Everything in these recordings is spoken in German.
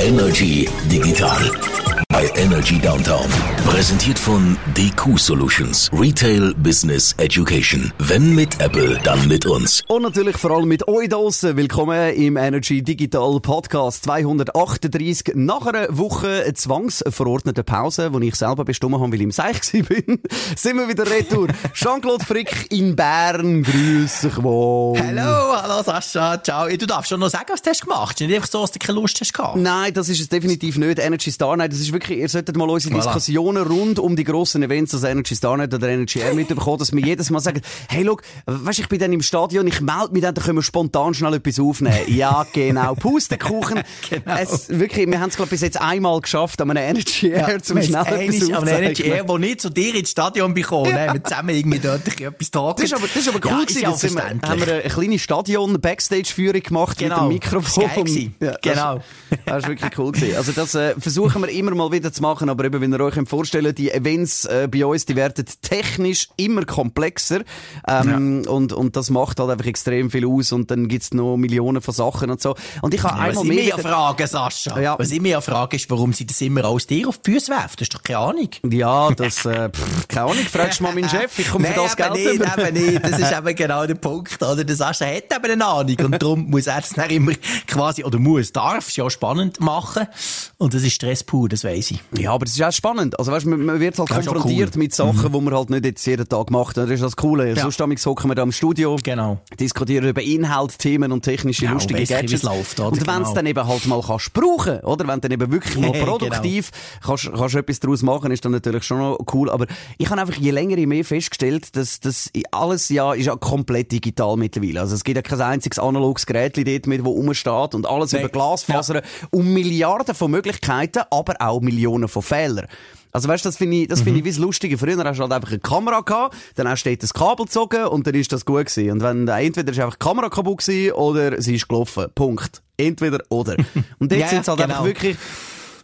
Energy Digital bei Energy Downtown. Präsentiert von DQ Solutions. Retail Business Education. Wenn mit Apple, dann mit uns. Und natürlich vor allem mit euch draussen. Willkommen im Energy Digital Podcast 238. Nach einer Woche zwangsverordnete Pause, wo ich selber bestimmt habe, weil ich im Seich bin, sind wir wieder retour. Jean-Claude Frick in Bern. Grüß dich wohl. Hallo, hallo Sascha. Ciao. Du darfst schon noch sagen, was du hast gemacht. Nicht einfach so, dass du keine Lust hast gehabt. Nein, das ist es definitiv nicht. Energy Star Night, das ist wirklich, ihr solltet mal unsere Voilà. Diskussionen rund um die grossen Events, also Energy Star Night oder Energy Air mitbekommen, dass wir jedes Mal sagen, hey, look, weißt, ich bin dann im Stadion, ich melde mich dann, dann können wir spontan schnell etwas aufnehmen. ja, genau. Pustekuchen. Genau. Es, wirklich, wir haben es, glaube bis jetzt einmal geschafft, an einem Energy Air zum Wir schnell etwas einmal am Energy aufzeichnen. Air, wo nicht zu dir ins Stadion bekommen, ja. haben wir zusammen irgendwie dort etwas talken. Das ist aber, das ist aber cool ja, gewesen. Ist ja wir, verständlich. haben wir eine kleine Stadion-Backstage-Führung gemacht Genau. mit dem Mikrofon. Das war geil. Ja, das- Genau. Das ist wirklich cool gewesen. Also das äh, versuchen wir immer mal wieder zu machen, aber eben, wenn ihr euch vorstellen die Events äh, bei uns, die werden technisch immer komplexer ähm, und, und das macht halt einfach extrem viel aus und dann gibt's noch Millionen von Sachen und so. Und ich habe Ja, was einmal ich mehr... ja wieder- frage, Sascha, Ja. was ich mich ja frage, ist, warum sie das immer alles dir auf die Füße werfen. Das ist doch keine Ahnung. ja, das, äh, pff, keine Ahnung, fragst du mal meinen Chef, ich komme für das Geld nicht, über. eben nicht. Das ist eben genau der Punkt, oder? Der Sascha hat eben eine Ahnung und darum muss er es dann immer quasi, oder muss, darf es ja spannend machen und das ist Stress pur, das weiss ich. Ja, aber das ist auch spannend. Also weißt, man, man wird halt Das konfrontiert cool. mit Sachen, wo man halt nicht jetzt jeden Tag macht. Das ist das Coole. Ja. Sonst hocken wir da im Studio, Genau. diskutieren über Inhalt, Themen und technische Ja, lustige Gadgets. läuft? Und wenn es Genau. dann eben halt mal kannst brauchen, oder? Wenn du dann eben wirklich mal Genau. produktiv kannst, kannst etwas daraus machen, ist dann natürlich schon noch cool. Aber ich habe einfach je länger je mehr festgestellt, dass das alles ja ist ja komplett digital mittlerweile. Also es gibt ja kein einziges analoges Gerät dort mit, wo rumsteht und alles Nee. über Glasfaser um Milliarden von Möglichkeiten, aber auch Millionen von Fehlern. Also weißt, das finde ich, das Mhm. finde ich wie das Lustige. Früher hast du halt einfach eine Kamera gehabt, dann hast du das Kabel gezogen und dann ist das gut gewesen. Und wenn, entweder ist einfach die Kamera kaputt gewesen oder sie ist gelaufen. Punkt. Entweder oder. Und jetzt Ja, sind es halt genau. einfach wirklich,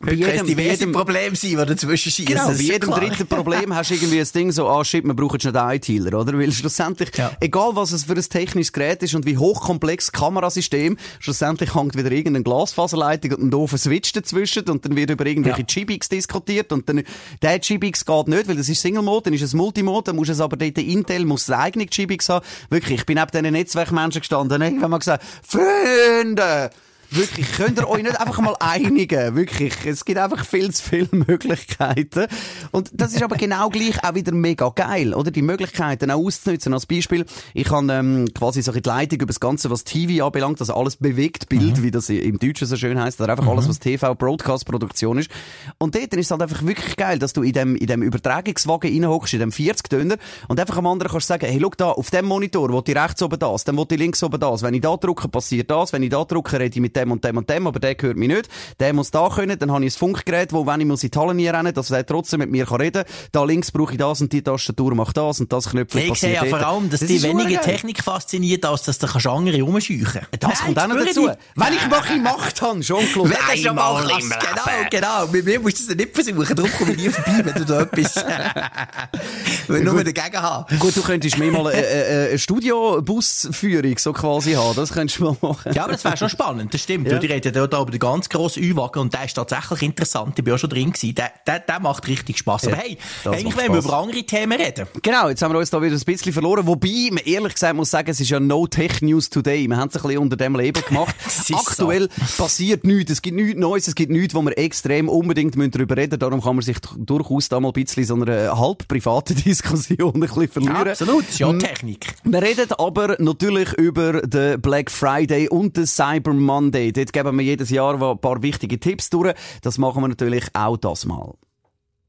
bei jedem, diverse jedem, Probleme sein, die dazwischen schießen. Genau, das bei jedem klar. dritten Problem hast du irgendwie ein Ding so, ah shit, wir brauchen schnell einen ITler, oder? Weil schlussendlich, Ja. egal was es für ein technisches Gerät ist und wie hochkomplex das Kamerasystem, schlussendlich hängt wieder irgendeine Glasfaserleitung und ein doofer Switch dazwischen und dann wird über irgendwelche Ja. GBX diskutiert und dann, der GBX geht nicht, weil das ist Single-Mode, dann ist es Multimode, dann muss es aber dort, Intel muss eine eigene GBX haben. Wirklich, ich bin neben diesen Netzwerkmenschen gestanden und irgendwann mal gesagt, Freunde! Wirklich, könnt ihr euch nicht einfach mal einigen? Wirklich, es gibt einfach viel zu viele Möglichkeiten. Und das ist aber genau gleich auch wieder mega geil, oder? Die Möglichkeiten auch auszunutzen. Als Beispiel, ich habe ähm, quasi so die Leitung über das Ganze, was TV anbelangt, also alles bewegt Bild, wie das im Deutschen so schön heißt, oder einfach alles, was TV-Broadcast-Produktion ist. Und dort ist es halt einfach wirklich geil, dass du in dem, in dem Übertragungswagen reinhockst, in dem 40-Döner, und einfach am anderen kannst sagen, hey, schau da, auf dem Monitor, wo ich rechts oben das, dann wo ich links oben das. Wenn ich da drücke, passiert das. Wenn ich da drücke, rede ich mit dem und dem und dem, aber der hört mich nicht. Der muss da können, dann habe ich ein Funkgerät, wo, wenn ich muss in die Halle nie rennen, dass er trotzdem mit mir kann reden kann. Da links brauche ich das und die Tastatur macht das und das Knöpfchen Ich sehe passiert ja vor allem, dass Das die weniger. Technik fasziniert, als dass du kannst andere rumscheuchen Das kommt auch noch dazu. Wenn ich ein Macht habe, Jean-Claude. Wenn das schon mal einmal im kannst, genau, genau. Mit mir musst du es nicht versuchen, darum komme ich nie vorbei, wenn du da etwas, wenn du nur dagegen hast. Gut, du könntest mir mal eine, eine, eine Studiobusführung so quasi haben. Das könntest du mal machen. Ja, aber das wäre schon spannend, das stimmt. Ja. Ja. Die reden dort über den ganz grossen Ü-Wagen und der ist tatsächlich interessant. Ich bin auch schon drin gewesen. Der, der, der macht richtig Spass. Aber hey, eigentlich wollen wir über andere Themen reden. Genau, jetzt haben wir uns da wieder ein bisschen verloren. Wobei, man ehrlich gesagt muss sagen, es ist ja No Tech News Today. Wir haben es ein bisschen unter dem Label gemacht. Aktuell passiert nichts. Es gibt nichts Neues. Es gibt nichts, wo wir extrem unbedingt müssen darüber reden Darum kann man sich durchaus da mal ein bisschen so einer halb privaten Diskussion ein bisschen verlieren. Absolut, das ist ja Technik. Wir reden aber natürlich über den Black Friday und den Cyber Monday. Dort geben wir jedes Jahr ein paar wichtige Tipps durch. Das machen wir natürlich auch das mal.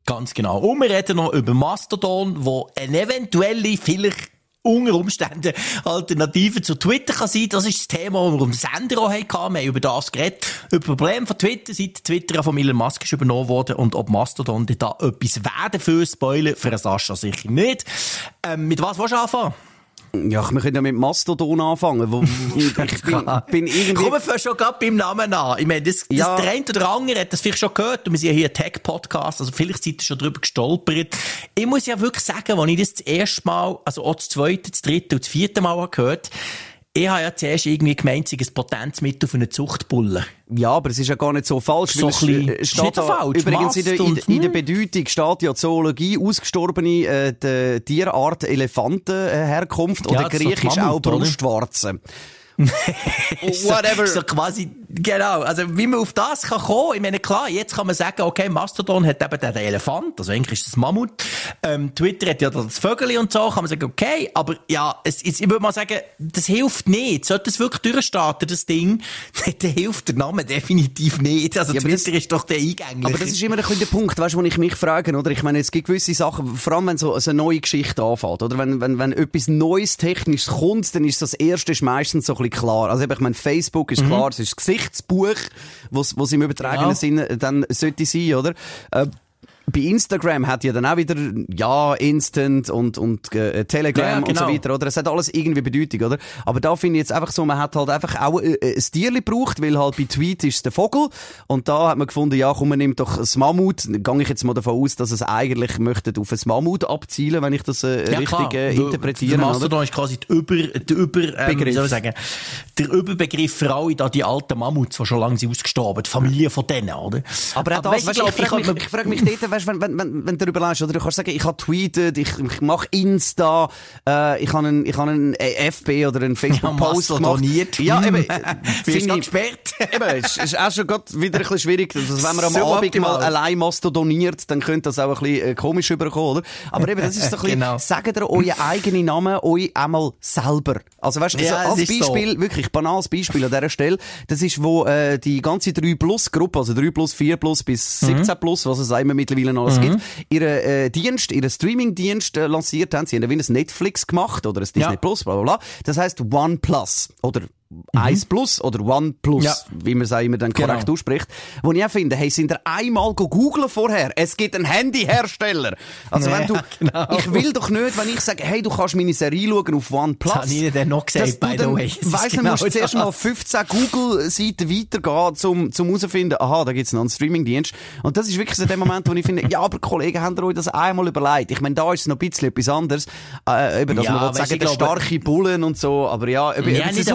Ganz genau. Und wir reden noch über Mastodon, wo eine eventuelle, vielleicht unter Umständen Alternative zu Twitter kann sein. Das ist das Thema, das wir am Sender auch hatten. Wir haben über das geredet. Über Probleme von Twitter, seit Twitter von Elon Musk ist übernommen worden und ob Mastodon da etwas werden für Spoiler, für Sascha sicher nicht. Ähm, mit was willst du anfangen? Ja, wir können ja mit Mastodon anfangen. Wo, ich bin, bin irgendwie... Kommen wir schon gerade beim Namen an. Ich meine, das, das Ja. der eine oder andere hat das vielleicht schon gehört. Und wir sind ja hier Tech-Podcast, also vielleicht seid ihr schon drüber gestolpert. Ich muss ja wirklich sagen, als ich das das erste Mal, also auch das zweite, das dritte und das vierte Mal habe gehört ich habe ja zuerst irgendwie gemeint, es ein Potenzmittel für eine Zuchtbulle. Ja, aber es ist ja gar nicht so falsch. So weil es, ein bisschen- äh, ist nicht da, falsch. Übrigens in der, in, in der und- Bedeutung steht ja Zoologie, ausgestorbene äh, Tierart Elefantenherkunft Ja, oder so griechisch die auch Mammut, oder? So- Whatever. So quasi, genau. Also, wie man auf das kann kommen, ich meine, klar, jetzt kann man sagen, okay, Mastodon hat eben den Elefant, also eigentlich ist das Mammut. Ähm, Twitter hat ja das Vögel und so, kann man sagen, okay, aber ja, es, es, ich würde mal sagen, das hilft nicht. Sollte es wirklich durchstarten, das Ding, dann hilft der Name definitiv nicht. Also, Ja, Twitter ist doch der eingänglich. Aber das ist immer ein bisschen der Punkt, weißt du, wo ich mich frage, oder? Ich meine, es gibt gewisse Sachen, vor allem wenn so, so eine neue Geschichte anfällt, oder? Wenn, wenn, wenn etwas Neues, Technisches kommt, dann ist das erste ist meistens so ein bisschen klar. Also eben, ich meine, Facebook ist klar, es ist das Gesichtsbuch, was, was im übertragenen Ja. Sinne dann sollte sein, oder? Äh, bei Instagram hat ja dann auch wieder, ja, Instant und, und äh, Telegram Ja, und so genau. weiter, oder? Es hat alles irgendwie Bedeutung, oder? Aber da finde ich jetzt einfach so, man hat halt einfach auch äh, äh, ein Tierli gebraucht, weil halt bei Tweet ist der Vogel. Und da hat man gefunden, ja, komm, man nimmt doch das Mammut. Dann gehe ich jetzt mal davon aus, dass es eigentlich möchte auf ein Mammut abzielen, wenn ich das äh, Ja, richtig äh, Der interpretiere. oder? Mastodon ist quasi der Über, der Über, ähm, Begriff. soll ich sagen, der Überbegriff für alle da die alten Mammuts, die schon lange sind ausgestorben, die Familie von denen, oder? Aber auch das, du, weißt, du, ich, glaub, frage hab mich, ich frage mich dort, weißt, wenn, wenn, wenn, wenn du darüber lässt, oder du kannst sagen, ich habe tweetet, ich, ich mache Insta, äh, ich habe einen, ich habe einen FB oder einen Facebook-Post gemacht. Mastodoniert. Ja, eben, äh, Bist du ich- gesperrt? Eben, es ist auch schon grad wieder ein bisschen schwierig. Also, wenn man am Suboptimal. Abend mal allein mastodoniert, dann könnte das auch ein bisschen äh, komisch überkommen, oder? Aber eben, das ist so ein bisschen, Genau. sagt ihr euren eigenen Namen euch einmal selber. Also weißt du, Ja, so, als ist so. Beispiel, wirklich banales Beispiel an dieser Stelle, das ist, wo äh, die ganze 3 Plus Gruppe, also 3 Plus, 4 Plus bis Mhm. 17 Plus, was es immer mittlerweile alles gibt, ihren äh, Dienst, ihren Streaming-Dienst äh, lanciert haben. Sie haben ein Netflix gemacht oder ein Disney Ja. Plus, bla bla bla. Das heißt One Plus oder 1 Plus oder One Plus, Mhm. Ja. wie man es auch immer dann korrekt Genau. ausspricht. Wo ich auch finde, hey, sind ihr einmal go googlen vorher? Es gibt einen Handyhersteller. Also wenn Ja, du, genau. ich will doch nicht, wenn ich sage, hey, du kannst meine Serie schauen auf One Plus. Das habe ich dann noch gesagt, du by the way. Es Weiss, genau dann musst du zuerst das. mal 15 Google-Seiten weitergehen, zum, zum herausfinden, aha, da gibt's noch einen Streaming-Dienst. Und das ist wirklich so der Moment, wo ich finde, ja, aber Kollegen, habt ihr euch das einmal überlegt? Ich meine, da ist es noch ein bisschen etwas anderes. Äh, eben, dass Ja, man sagen, der starke Bullen und so, aber ja, eben, Ja, es nicht ist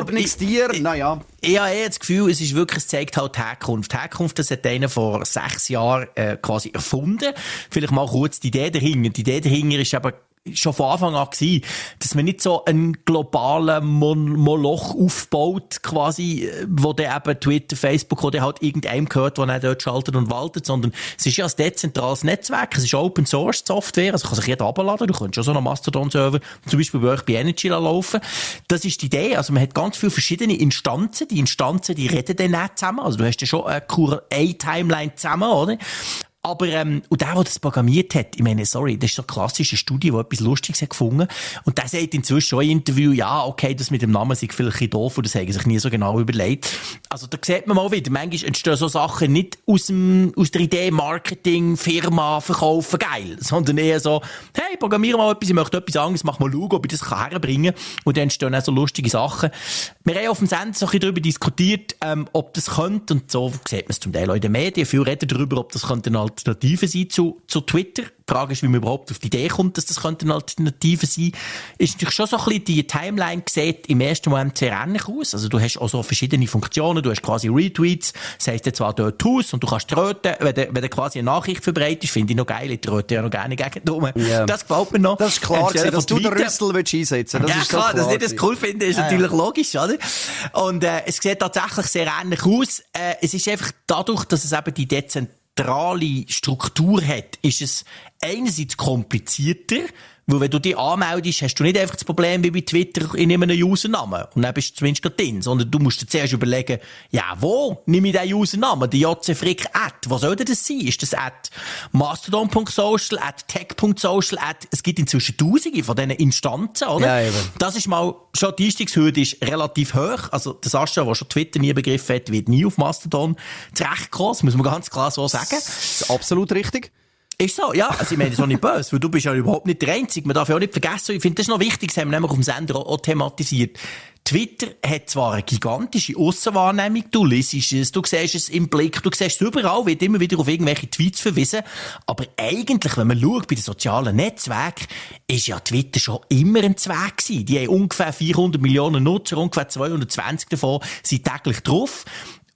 Ich glaub, Tier, ich- naja. Ich habe eher das Gefühl, es ist wirklich, es zeigt halt die Herkunft. Die Herkunft, das hat einer vor sechs Jahren äh, quasi erfunden. Vielleicht mal kurz die Idee dahinter. Die Idee dahinter ist aber schon von Anfang an gewesen, dass man nicht so einen globalen Mon Moloch aufbaut, quasi, äh, wo der eben Twitter, Facebook oder halt irgendeinem gehört, der dann dort schaltet und waltet, sondern es ist ja ein dezentrales Netzwerk, es ist Open Source Software, also kann sich jeder abladen, du könntest schon so einen Mastodon-Server, zum Beispiel bei euch bei Energy laufen. Das ist die Idee, also man hat ganz viele verschiedene Instanzen, die Instanzen, die reden dann nicht zusammen, also du hast ja schon eine eine Timeline zusammen, oder? Aber, ähm, und der, der das programmiert hat, ich meine, sorry, das ist so eine klassische Studie, die etwas Lustiges hat gefunden. Und der sagt inzwischen schon im Interview, ja, okay, das mit dem Namen ist vielleicht ein doof, und das haben sich nie so genau überlegt. Also, da sieht man mal wieder, manchmal entstehen so Sachen nicht aus dem, aus der Idee Marketing, Firma, verkaufen, geil, sondern eher so, hey, programmiere mal etwas, ich möchte etwas anderes, mach mal schauen, ob ich das kann herbringen kann. Und dann entstehen auch so lustige Sachen. Wir haben auf dem Sender so ein bisschen darüber diskutiert, ähm, ob das könnte, und so sieht man es zum Teil auch in den Medien, viel reden darüber, ob das könnte eine Alternative sein zu, zu Twitter. Die Frage ist, wie man überhaupt auf die Idee kommt, dass das könnte eine Alternative sein. Ist natürlich schon so ein bisschen, die Timeline sieht im ersten Moment sehr ähnlich aus. Also du hast auch so verschiedene Funktionen, du hast quasi Retweets, das heisst jetzt zwar dort Haus und du kannst tröten, wenn du, wenn du quasi eine Nachricht verbreitest, finde ich noch geil, ich tröte ja noch gerne gegen Ja. Das gefällt mir noch. Das ist klar, Anstelle gewesen, dass du den Rüssel willst einsetzen willst. ja, ist so klar, dass ich das cool finde, ist natürlich logisch, oder? Und äh, es sieht tatsächlich sehr ähnlich aus. Äh, es ist einfach dadurch, dass es eben die dezentrale Struktur hat, ist es einerseits komplizierter, weil wenn du dich anmeldest, hast du nicht einfach das Problem wie bei Twitter, ich nehme einen Usernamen und dann bist du zumindest gerade drin, sondern du musst dir zuerst überlegen, ja, wo nehme ich diesen Usernamen? Der JC Frick at, was soll denn das sein? Ist das at mastodon.social, at tech.social, at, es gibt inzwischen tausende von diesen Instanzen, oder? Ja, eben. Das ist mal, schon die Einstiegshürde ist relativ hoch. Also, der Sascha, der schon Twitter nie begriffen hat, wird nie auf Mastodon zurechtkommen. Das muss man ganz klar so sagen. Das ist absolut richtig. Ist so, ja. Also ich meine, so nicht böse, weil du bist ja überhaupt nicht der Einzige. Man darf ja auch nicht vergessen, ich finde das ist noch wichtig, das haben wir nämlich auf dem Sender auch, auch thematisiert. Twitter hat zwar eine gigantische Aussenwahrnehmung, du liest es, du siehst es im Blick, du siehst es überall, wird immer wieder auf irgendwelche Tweets verwiesen, aber eigentlich, wenn man schaut bei den sozialen Netzwerken, ist ja Twitter schon immer ein Zweck gewesen. Die haben ungefähr 400 Millionen Nutzer, ungefähr 220 davon sind täglich drauf.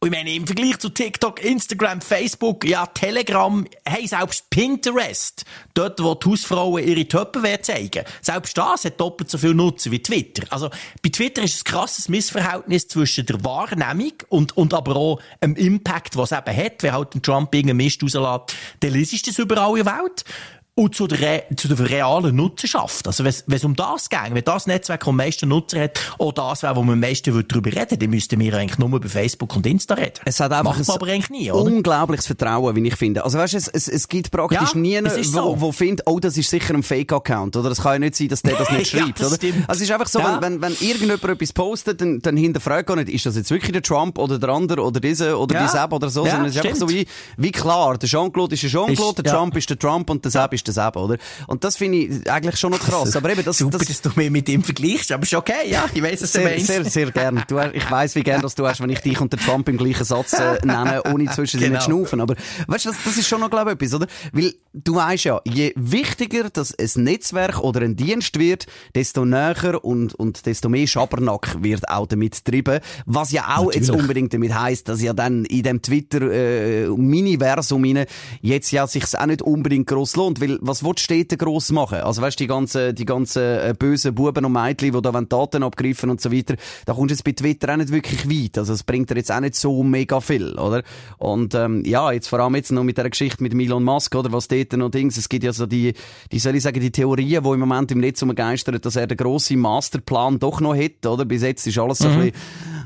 Und ich meine, im Vergleich zu TikTok, Instagram, Facebook, ja, Telegram, hey, selbst Pinterest, dort, wo die Hausfrauen ihre Töpfe zeigen, selbst das hat doppelt so viel Nutzer wie Twitter. Also, bei Twitter ist ein krasses Missverhältnis zwischen der Wahrnehmung und, und aber auch dem Impact, was es eben hat, wenn halt ein Trump irgendeinen Mist rauslässt, dann liest das überall in der Welt und zu der, zu der realen Nutzerschaft. Also, wenn es um das geht, wenn das Netzwerk das am meisten Nutzer hat, auch das wäre, wo man am meisten darüber reden dann müssten wir eigentlich nur über Facebook und Insta reden. Es hat einfach Macht man aber eigentlich nie, oder? unglaubliches Vertrauen, wie ich finde. Also, weißt du, es, es, es gibt praktisch Ja, niemanden, es ist wo, so. wo findet, oh, das ist sicher ein Fake-Account, oder? Das kann ja nicht sein, dass der das nicht Ja, schreibt, das oder? stimmt. Also, es ist einfach so, Ja. wenn, wenn, wenn irgendjemand etwas postet, dann, dann hinterfragt gar nicht, ist das jetzt wirklich der Trump oder der andere oder dieser oder Ja. die Sepp oder so, Ja, sondern es ist einfach so stimmt. wie, wie klar, der Jean-Claude ist der Jean-Claude, der ja. Trump ist der Trump und der Sepp ist der Sepp, oder? Und das finde ich eigentlich schon noch krass. Aber eben, das, Super, das, dass du mich mit ihm vergleichst, aber ist okay, ja, ich weiss, was du sehr, meinst. sehr, sehr gern. Du, ich weiss, wie gern das du hast, wenn ich dich und den Trump im gleichen Satz äh, nenne, ohne zwischendurch Genau. zu schnaufen. Aber weißt du, das, das ist schon noch, glaube ich, etwas, oder? Weil du weißt ja, je wichtiger das ein Netzwerk oder ein Dienst wird, desto näher und, und desto mehr Schabernack wird auch damit getrieben. Was ja auch jetzt Natürlich. unbedingt damit heisst, dass ja dann in dem Twitter äh, Miniversum rein jetzt ja sich's auch nicht unbedingt gross lohnt, weil was willst du dort gross machen? Also weißt du, die ganzen, die ganzen äh, bösen Buben und Mädchen, die da Daten abgreifen und so weiter, da kommst du jetzt bei Twitter auch nicht wirklich weit. Also es bringt dir jetzt auch nicht so mega viel, oder? Und ähm, ja, jetzt vor allem jetzt noch mit der Geschichte mit Elon Musk, oder was dort noch Dings, es gibt ja so die, die soll ich sagen, die Theorien, die im Moment im Netz umgeistern, dass er den grossen Masterplan doch noch hat, oder? Bis jetzt ist alles so ein bisschen,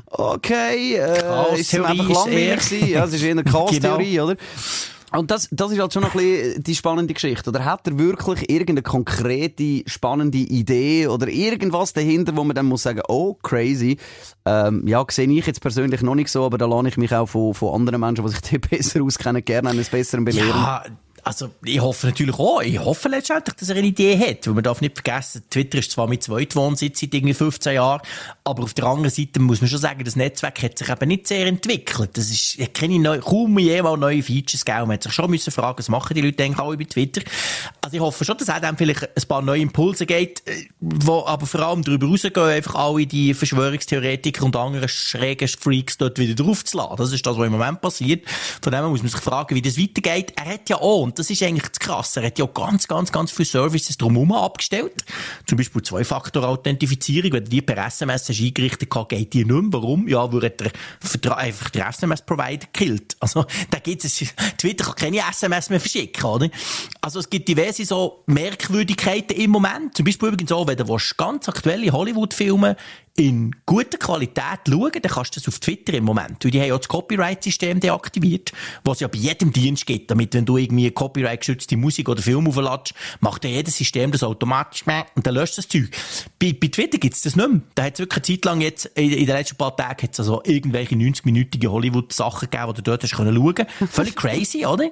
okay, äh, ist Chaostheorie einfach ist langweilig gewesen. Ja, es ist eher eine Chaos-Theorie, oder? Und das, das ist halt schon noch ein bisschen die spannende Geschichte. Oder hat er wirklich irgendeine konkrete, spannende Idee oder irgendwas dahinter, wo man dann muss sagen, oh, crazy. Ähm, ja, sehe ich jetzt persönlich noch nicht so, aber da lerne ich mich auch von, von anderen Menschen, die sich besser auskennen, gerne eines Besseren belehren. Ja, also ich hoffe natürlich auch, ich hoffe letztendlich, dass er eine Idee hat, weil man darf nicht vergessen, Twitter ist zwar mit Zweitwohnsitz seit irgendwie 15 Jahren, aber auf der anderen Seite muss man schon sagen, das Netzwerk hat sich eben nicht sehr entwickelt. Das ist, hat keine neu, kaum jemals neue Features gegeben. Man hat sich schon müssen fragen, was machen die Leute eigentlich alle bei Twitter? Also ich hoffe schon, dass er dann vielleicht ein paar neue Impulse geht, äh, wo aber vor allem darüber rausgehen, einfach alle die Verschwörungstheoretiker und anderen schrägen Freaks dort wieder draufzuladen. Das ist das, was im Moment passiert. Von dem muss man sich fragen, wie das weitergeht. Er hat ja auch, das ist eigentlich das Krasse, er hat ja ganz, ganz, ganz viele Services drumherum abgestellt. Zum Beispiel Zwei-Faktor-Authentifizierung. Wenn du die per SMS eingerichtet hast, geht die nicht mehr. Warum? Ja, weil er einfach der SMS-Provider killt. Also, da gibt es, Twitter kann keine SMS mehr verschicken, oder? Also, es gibt diverse so Merkwürdigkeiten im Moment. Zum Beispiel übrigens auch, wenn du ganz aktuelle Hollywood-Filme in guter Qualität schauen, dann kannst du das auf Twitter im Moment. Weil die haben ja das Copyright-System deaktiviert, was ja bei jedem Dienst gibt. Damit, wenn du irgendwie Copyright-geschützte Musik oder Film aufladest, macht ja jedes System das automatisch mehr und dann löscht das Zeug. Bei, bei Twitter gibt's das nicht mehr. Da hat es wirklich eine Zeit lang jetzt, in, in den letzten paar Tagen, hat's also irgendwelche 90-minütige Hollywood-Sachen gegeben, die du dort hast können schauen. Völlig crazy, oder?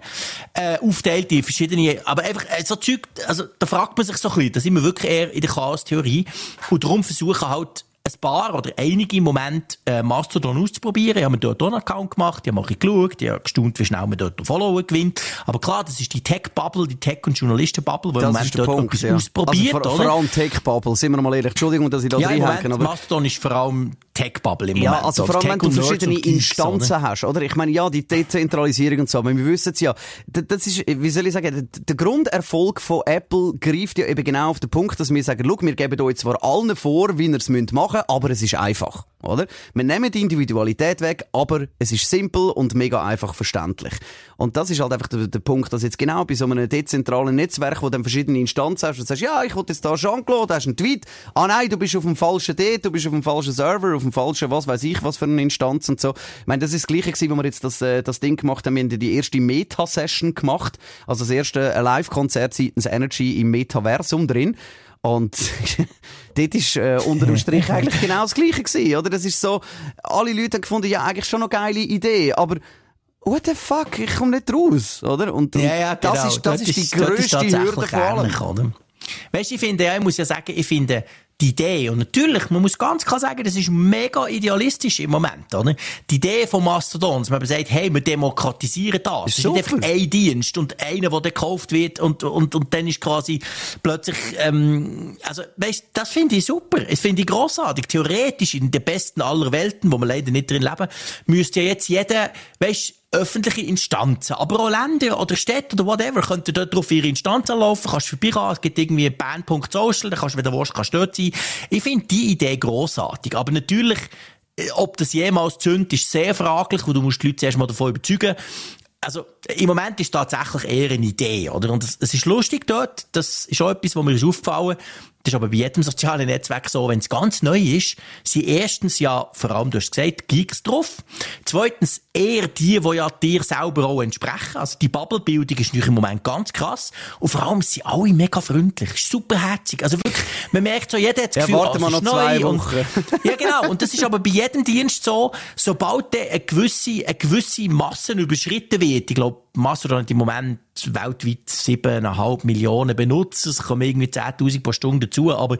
Äh, aufteilt in verschiedene, aber einfach, äh, so Zeug, also, da fragt man sich so ein bisschen, da sind wir wirklich eher in der Chaos-Theorie. Und darum versuchen halt, ein paar oder einige im Moment äh, Mastodon auszuprobieren. Ich habe mir dort auch einen Account gemacht, ich habe mal ein geschaut, ich habe gestaunt, wie schnell man dort Follower gewinnt. Aber klar, das ist die Tech-Bubble, die Tech- und Journalisten-Bubble, ist der dort Punkt, etwas ja. ausprobiert, also vor, oder? vor allem Tech-Bubble, sind wir mal ehrlich. Entschuldigung, dass ich da ja, reinhänge, aber... Mastodon ist vor allem Tech-Bubble im Ja, Moment. also vor allem, wenn du verschiedene Instanzen hast, oder? Ich meine, ja, die Dezentralisierung und so, aber wir wissen es ja, das ist, wie soll ich sagen, der- der Grunderfolg von Apple greift ja eben genau auf den Punkt, dass wir sagen, schau, wir geben euch zwar allen vor, wie ihr es machen müsst, aber es ist einfach, oder? Wir nehmen die Individualität weg, aber es ist simpel und mega einfach verständlich. Und das ist halt einfach der, der Punkt, dass jetzt genau bei so einem dezentralen Netzwerk, wo du dann verschiedene Instanzen hast und sagst, ja, ich will jetzt da Jean-Claude, hast einen Tweet, ah nein, du bist auf dem falschen D, du bist auf dem falschen Server, auf dem falschen, was weiß ich, was für eine Instanz und so. Ich meine, das ist das Gleiche gewesen, wo wir jetzt das, äh, das Ding gemacht haben, wir haben die erste Meta-Session gemacht, also das erste äh, Live-Konzert seitens Energy im Metaversum drin. Und dort ist äh, unter dem Strich eigentlich genau das Gleiche gewesen, oder? Das ist so, alle Leute haben gefunden, ja, eigentlich schon eine geile Idee, aber what the fuck, ich komme nicht raus, oder? Und, und Ja, ja, genau. das ist, das Dort ist die ist- ist grösste tatsächlich Hürde von allem. Weißt du, ich finde, ja, ich muss ja sagen, ich finde, die Idee, und natürlich, man muss ganz klar sagen, das ist mega idealistisch im Moment, oder? Die Idee von Mastodon, dass man sagt, hey, wir demokratisieren das. Es ist nicht Super. einfach ein Dienst und einer, der gekauft wird und, und, und dann ist quasi plötzlich, ähm, also, weißt, das finde ich super. Das finde ich grossartig. Theoretisch in den besten aller Welten, wo wir leider nicht drin leben, müsste ja jetzt jeder, weißt, öffentliche Instanzen, aber auch Länder oder Städte oder whatever, könnten dort drauf ihre Instanzen laufen, kannst vorbeigehen, es gibt irgendwie band.social, da kannst du, wenn du willst, kannst dort sein. Ich finde die Idee grossartig, aber natürlich, äh, ob das jemals zündet, ist sehr fraglich, weil du musst die Leute zuerst mal davon überzeugen. Also, im Moment ist tatsächlich eher eine Idee, oder? Und es, ist lustig dort, das ist auch etwas, was mir ist aufgefallen das ist aber bei jedem sozialen Netzwerk so, wenn es ganz neu ist, sind erstens ja, vor allem, du hast gesagt, Geeks drauf. Zweitens eher die, die ja dir selber auch entsprechen. Also die Bubblebildung ist natürlich im Moment ganz krass. Und vor allem sind alle mega freundlich, superherzig. Also wirklich, man merkt so, jeder hat das Ja, Gefühl, warten ah, wir es noch ist zwei neu und- Wochen. ja, genau. Und das ist aber bei jedem Dienst so, sobald eine gewisse, eine gewisse Masse überschritten wird, ich glaube, Mastodon hat im Moment weltweit 7,5 Millionen Benutzer, es kommen irgendwie 10.000 pro Stunde dazu, aber,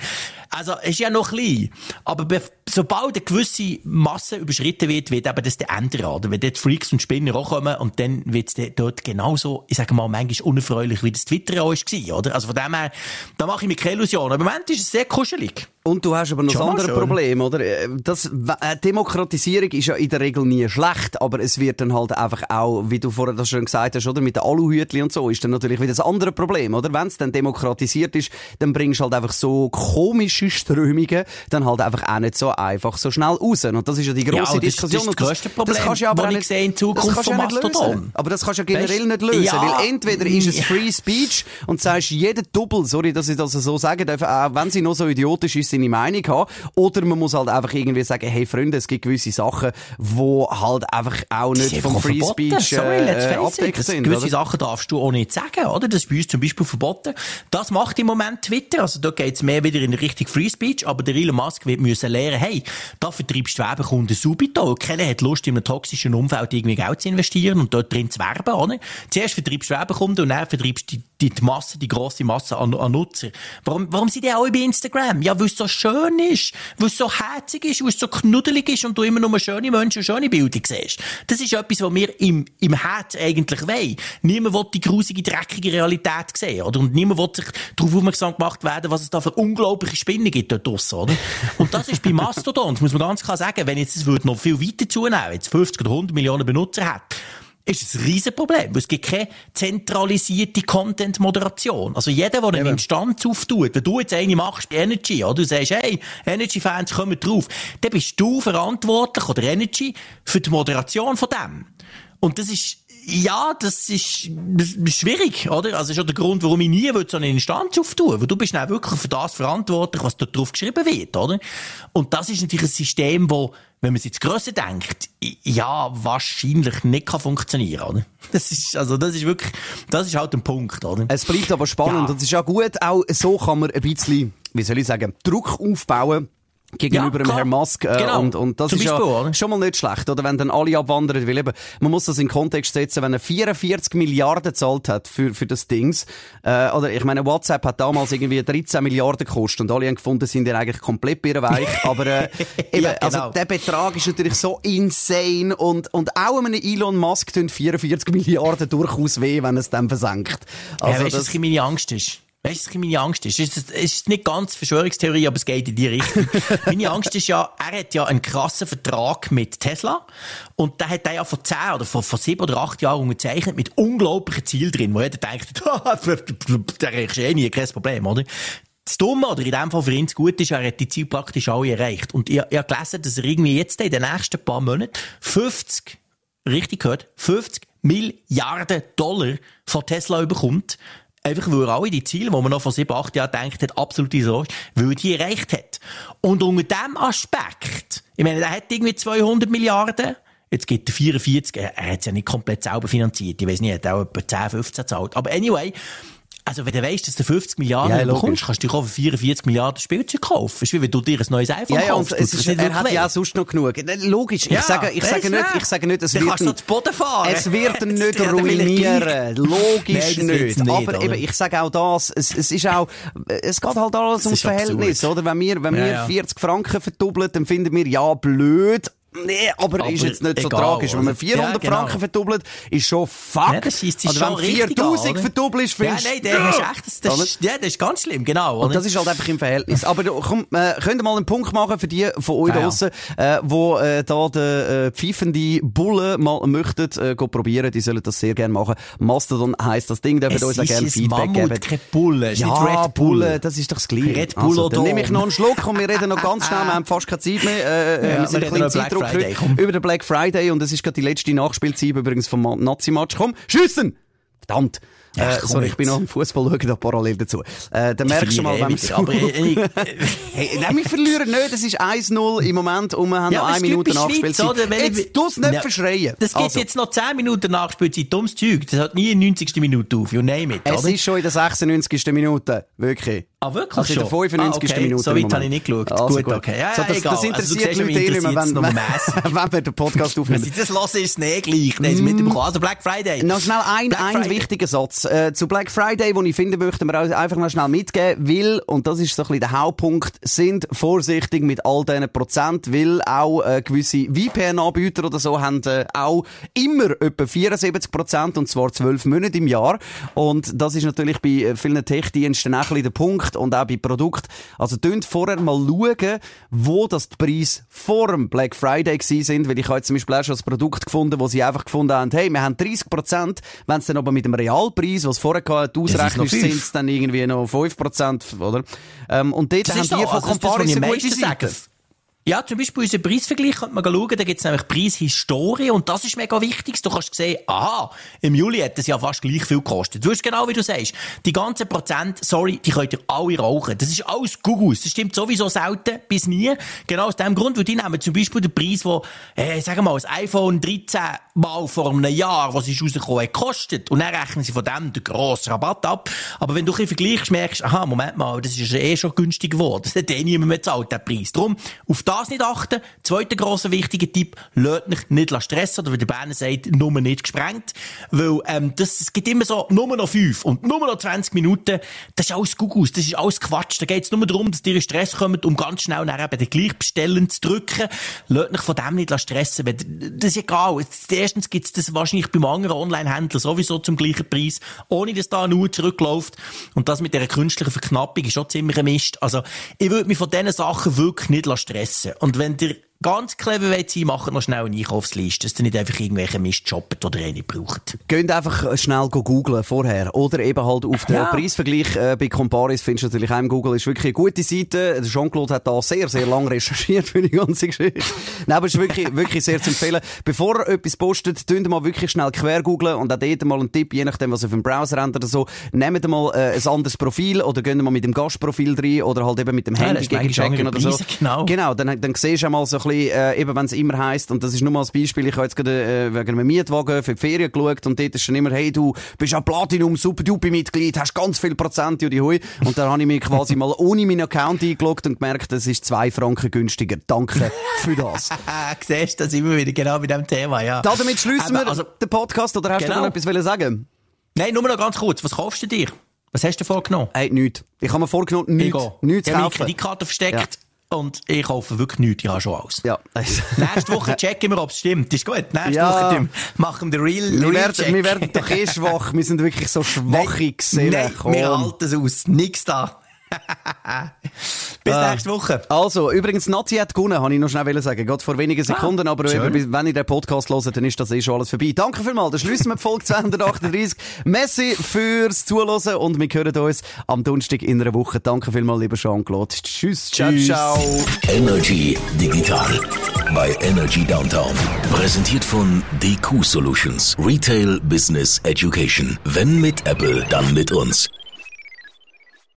also, es ist ja noch klein. Aber be- sobald eine gewisse Masse überschritten wird, wird eben das der ändern, oder? Wenn dort Freaks und Spinner auch kommen, und dann wird es dort genauso, ich sage mal, manchmal unerfreulich, wie das Twitter auch war, oder? Also von dem her, da mache ich mir keine Illusionen. Aber im Moment ist es sehr kuschelig. Und du hast aber noch Schon das mal andere schön. Problem, oder? Äh, Das, äh, Demokratisierung ist ja in der Regel nie schlecht, aber es wird dann halt einfach auch, wie du vorher das schon gesagt hast, oder? Mit den Aluhütli und so, ist dann natürlich wieder das andere Problem, oder? Wenn es dann demokratisiert ist, dann bringst du halt einfach so komische Strömungen dann halt einfach auch nicht so einfach so schnell raus. Und das ist ja die grosse Ja, das- Diskussion. das Und das grösste Problem, kannst du ja aber das nicht- sehe in Zukunft das kannst von ja nicht Mastodon. lösen. Aber das kannst du ja generell Weißt- nicht lösen, Ja, weil entweder ist es. Free Speech und sagst, jeder Double, sorry, dass ich das so sagen darf, auch wenn sie noch so idiotisch ist, seine Meinung haben. Oder man muss halt einfach irgendwie sagen, hey Freunde, es gibt gewisse Sachen, wo halt einfach auch nicht vom Free verboten. Speech Sorry, äh, face it. abdeckt Das- sind. Gewisse oder? Sachen darfst du auch nicht sagen, oder? Das ist bei uns zum Beispiel verboten. Das macht im Moment Twitter. Also da geht's mehr wieder in Richtung Free Speech, aber der Elon Musk wird müssen lernen, hey, da vertreibst du Werbekunden subito. Keiner hat Lust, in einem toxischen Umfeld irgendwie Geld zu investieren und dort drin zu werben, oder? Zuerst vertreibst du Werbekunden und dann vertreibst du die, die Masse, die grosse Masse an, an Nutzer. Warum, warum sind die alle bei Instagram? Ja, weil es so schön ist, weil es so herzig ist, weil es so knuddelig ist und du immer nur schöne Menschen und schöne Bilder siehst. Das ist etwas, was wir im, im Herz eigentlich wollen. Niemand will die grusige, dreckige Realität sehen, oder? Und niemand will sich darauf aufmerksam gemacht werden, was es da für unglaubliche Spinnen gibt dort draussen, oder? Und das ist bei Mastodon, das muss man ganz klar sagen, wenn jetzt es noch viel weiter zunehmen, jetzt 50 oder 100 Millionen Benutzer hat, ist es ein Riesenproblem, weil es gibt keine zentralisierte Content-Moderation. Also jeder, der eine Instanz auftut, wenn du jetzt eine machst bei Energy, oder du sagst, hey, Energy-Fans kommen drauf, dann bist du verantwortlich, oder Energy, für die Moderation von dem. Und das ist, ja, das ist, schwierig, oder? Also, das ist auch der Grund, warum ich nie will so eine Instanz auftun weil du bist dann wirklich für das verantwortlich, was dort drauf geschrieben wird, oder? Und das ist natürlich ein System, wo, wenn man es jetzt grösser denkt, ja, wahrscheinlich nicht kann funktionieren, oder? Das ist, also, das ist wirklich, das ist halt ein Punkt, oder? Es bleibt aber spannend Ja. und es ist auch gut, auch so kann man ein bisschen, wie soll ich sagen, Druck aufbauen gegenüber Ja, dem. Herrn Musk. Äh, Genau. und, und das Zum ist Beispiel, ja oder? schon mal nicht schlecht, oder? Wenn dann alle abwandern, weil eben, man muss das in Kontext setzen, wenn er 44 Milliarden zahlt hat für, für das Dings, äh, oder ich meine, WhatsApp hat damals irgendwie 13 Milliarden gekostet und alle haben gefunden, sind ja eigentlich komplett birrenweich, aber äh, eben, Ja, genau. also der Betrag ist natürlich so insane und, und auch einem Elon Musk tun 44 Milliarden durchaus weh, wenn es dann versenkt. ja, Also weißt du, das- was meine Angst ist? Weißt du, meine Angst ist? Es ist, nicht ganz Verschwörungstheorie, aber es geht in die Richtung. meine Angst ist ja, er hat ja einen krassen Vertrag mit Tesla. Und der hat er ja vor zehn oder vor, vor sieben oder acht Jahren unterzeichnet mit unglaublichen Zielen drin, wo jeder denkt, der ist eh nie kein Problem, oder? Das Dumme, oder in dem Fall für ihn das Gute ist, er hat die Ziele praktisch alle erreicht. Und ich, ich habe gelesen, dass er irgendwie jetzt in den nächsten paar Monaten 50 richtig gehört, 50 Milliarden Dollar von Tesla überkommt. Einfach weil er alle die Ziele, die man noch vor sieben, acht Jahren denkt hat, absolut so ist, weil die erreicht hat. Und unter diesem Aspekt, ich meine, er hat irgendwie 200 Milliarden, jetzt gibt er 44, er, hat es ja nicht komplett selber finanziert, ich weiß nicht, er hat auch etwa 10, 15 zahlt. Aber anyway, Also, wenn du weißt, dass du 50 Milliarden Ja, bekommst, kannst du dir auch für 44 Milliarden Spielzeug kaufen. ist wie wenn du dir ein neues iPhone Ja, ja, kaufst. es Das ist, er hat ja sonst noch genug. Logisch, ich Ja, sage, ich sage nicht, ich sage nicht, es Dann wird kannst Boden fahren. Es wird ihn nicht Das ruinieren. Logisch Nein, das nicht. nicht, Aber eben, ich sage auch das, es, es ist auch, es geht halt alles ums ist absurd. Verhältnis, oder? Wenn wir, wenn wir ja. 40 Franken verdoppeln, dann finden wir, ja, blöd. Nee, aber, Aber ist jetzt nicht so egal, tragisch. Wenn man oder? 400 Ja, genau. Franken verdoppelt, ist schon fuck. Ja, das scheisst sich oder schon wenn richtig 4000 an, oder? verdoppelst, Ja, findest nein, der hast echt, das, das, Oder? ist, ja, das ist ganz schlimm, genau. Und oder? das ist halt einfach im Verhältnis. Aber du, komm, äh, könnt ihr mal einen Punkt machen für die von euch Ja, draussen, äh, wo äh, da den äh, pfeifende Bullen mal möchten, äh, go probieren, die sollen das sehr gerne machen. Mastodon heisst das Ding, dürfen es uns auch ist gerne Feedback Mammut, geben. kein Bulle, es ist Ja, Red Bull. Bulle, das ist doch das Gleiche. Red Bull also, dann nehme ich noch einen Schluck und wir reden noch ganz schnell, wir haben fast keine Zeit mehr. Äh, äh, Ja, wir sind ein bisschen Zeitdruck Friday, komm. über den Black Friday und es ist gerade die letzte Nachspielzeit übrigens vom Ma- Nazi-Match. Komm, schiessen! Verdammt! Ja, äh, sorry, ich bin noch im Fußball schauen, da parallel dazu. Äh, dann merkst du mal, wenn wir ich- Hey, nein, wir verlieren nicht. Es ist 1-0 im Moment und wir haben Ja, noch eine es Minute Schweiz, Nachspielzeit. oder? Jetzt tu's nicht Ja. verschreien. Das geht Also, jetzt noch 10 Minuten Nachspielzeit, dummes Zeug. Das hat nie in 90. Minute auf, you name it, Es oder? ist schon in der 96. Minute. Wirklich. Ah, wirklich Also in der schon? 95. Ah, okay. Minute. So weit habe ich nicht geschaut. Also Gut, okay. Ja, so, das, egal. das Also, interessiert Leute mich nicht mehr, wenn, wenn, wir den Podcast aufnehmen. das hören, ist nicht gleich. Haben sie mitbekommen. Also Black Friday. Noch schnell ein, Black ein Friday. wichtiger Satz. Äh, zu Black Friday, den ich finde, möchten wir einfach noch schnell mitgeben, weil, und das ist so ein bisschen der Hauptpunkt, sind vorsichtig mit all diesen Prozent, weil auch äh, gewisse VPN-Anbieter oder so haben äh, auch immer etwa 74 Prozent, und zwar 12 Monate im Jahr. Und das ist natürlich bei äh, vielen Tech-Diensten auch ein bisschen der Punkt und auch bei Produkten. Also, tönt vorher mal schauen, wo das die Preise vor dem Black Friday sind, weil ich habe jetzt zum Beispiel auch schon ein Produkt gefunden, wo sie einfach gefunden haben, hey, wir haben 30 Prozent, wenn es dann aber mit dem Realpreis, was vorher gehabt, ausrechnest, fünf. sind es dann irgendwie noch 5 Prozent, oder? Ähm, und dort Das haben die von Also Comparis eine gute meisten Seite. Ja, zum Beispiel unseren Preisvergleich könnte man schauen, da gibt es nämlich Preishistorie und das ist mega wichtig. Du kannst sehen, aha, im Juli hat es ja fast gleich viel gekostet. Du hast genau wie du sagst, die ganzen Prozent, sorry, die könnt ihr alle rauchen. Das ist alles Gugus. Das stimmt sowieso selten bis nie. Genau aus dem Grund, weil die nehmen zum Beispiel den Preis, wo, äh, sagen wir mal, das iPhone 13 mal vor einem Jahr, was ist rausgekommen, hat gekostet. Und dann rechnen sie von dem den grossen Rabatt ab. Aber wenn du ein vergleichst, merkst aha, Moment mal, das ist ja eh schon günstig geworden. Das hat eh niemand mehr gezahlt, der Preis. Darum, auf das nicht achten. Zweiter grosser wichtiger Tipp, lasst euch nicht stressen, oder wie der Berner sagt, nur nicht gesprengt. Weil, ähm, das, es gibt immer so, nur noch fünf und nur noch 20 Minuten. Das ist alles Gugus, das ist alles Quatsch. Da geht es nur darum, dass ihr in Stress kommt, um ganz schnell nachher eben den Gleichbestellen zu drücken. Lasst euch von dem nicht stressen. Das ist egal. Erstens gibt es das wahrscheinlich beim anderen Online-Händler sowieso zum gleichen Preis, ohne dass da eine Uhr zurückläuft. Und das mit dieser künstlichen Verknappung ist schon ziemlich ein Mist. Also, ich würde mich von diesen Sachen wirklich nicht stressen. Und wenn ihr ganz clever wollt sein, macht noch schnell eine Einkaufsliste, dass ihr nicht einfach irgendwelche Mist shoppt oder ihr nicht braucht. Geht einfach schnell go googlen vorher. Oder eben halt auf den Ja. Preisvergleich äh, bei Comparis findest du natürlich auch im Google. Ist wirklich eine gute Seite. Der Jean-Claude hat da sehr, sehr lange recherchiert für die ganze Geschichte. Nein, aber es ist wirklich, wirklich sehr zu empfehlen. Bevor ihr etwas postet, tun mal wirklich schnell quer googlen und auch dort mal einen Tipp, je nachdem, was ihr auf dem Browser habt oder so. Nehmt mal äh, ein anderes Profil oder geht mal mit dem Gastprofil rein oder halt eben mit dem Ja, Handy ist gegen checken oder so. Preise, genau. Genau, dann, dann siehst du mal so ein bisschen, äh, eben wenn es immer heisst, und das ist nur mal als Beispiel, ich habe jetzt gerade äh, wegen einem Mietwagen für die Ferien geschaut und dort ist schon immer, hey, du bist ja Platinum Super Duper Mitglied, hast ganz viel Prozent, Judi Hui. Und dann habe ich mich quasi mal ohne meinen Account eingeloggt und gemerkt, das ist zwei Franken günstiger. Danke für das. Siehst du, das immer wieder genau bei diesem Thema, ja. Damit schließen wir also- den Podcast, oder hast du Genau. noch etwas wollen sagen? Nein, nur noch ganz kurz. Was kaufst du dir? Was hast du vorgenommen? Hey, nichts. Ich habe mir vorgenommen, nichts, nichts ich zu habe meine kaufen. Kreditkarte versteckt und ich kaufe wirklich nichts. Ich habe schon alles. Ja. Nächste Woche checken wir, ob es stimmt. Ist gut. Nächste Ja. Woche machen wir den Real, wir, Real werden, Check. wir werden doch eh schwach. Wir sind wirklich so schwache Nein, Gesellen. Nein, wir halten es aus. Nix da. Bis Ah. nächste Woche. Also, übrigens, Nazi hat gewonnen, habe ich noch schnell sagen. Gerade vor wenigen Sekunden, aber Ah, schön. eben, wenn ihr den Podcast hört, dann ist das eh schon alles vorbei. Danke vielmals, dann schließen wir die Folge 238. Messi fürs Zuhören und wir hören uns am Donnerstag in einer Woche. Danke vielmals, lieber Jean-Claude. Tschüss, ciao, Tschüss. ciao. Energy Digital bei Energy Downtown. Präsentiert von DQ Solutions. Retail Business Education. Wenn mit Apple, dann mit uns.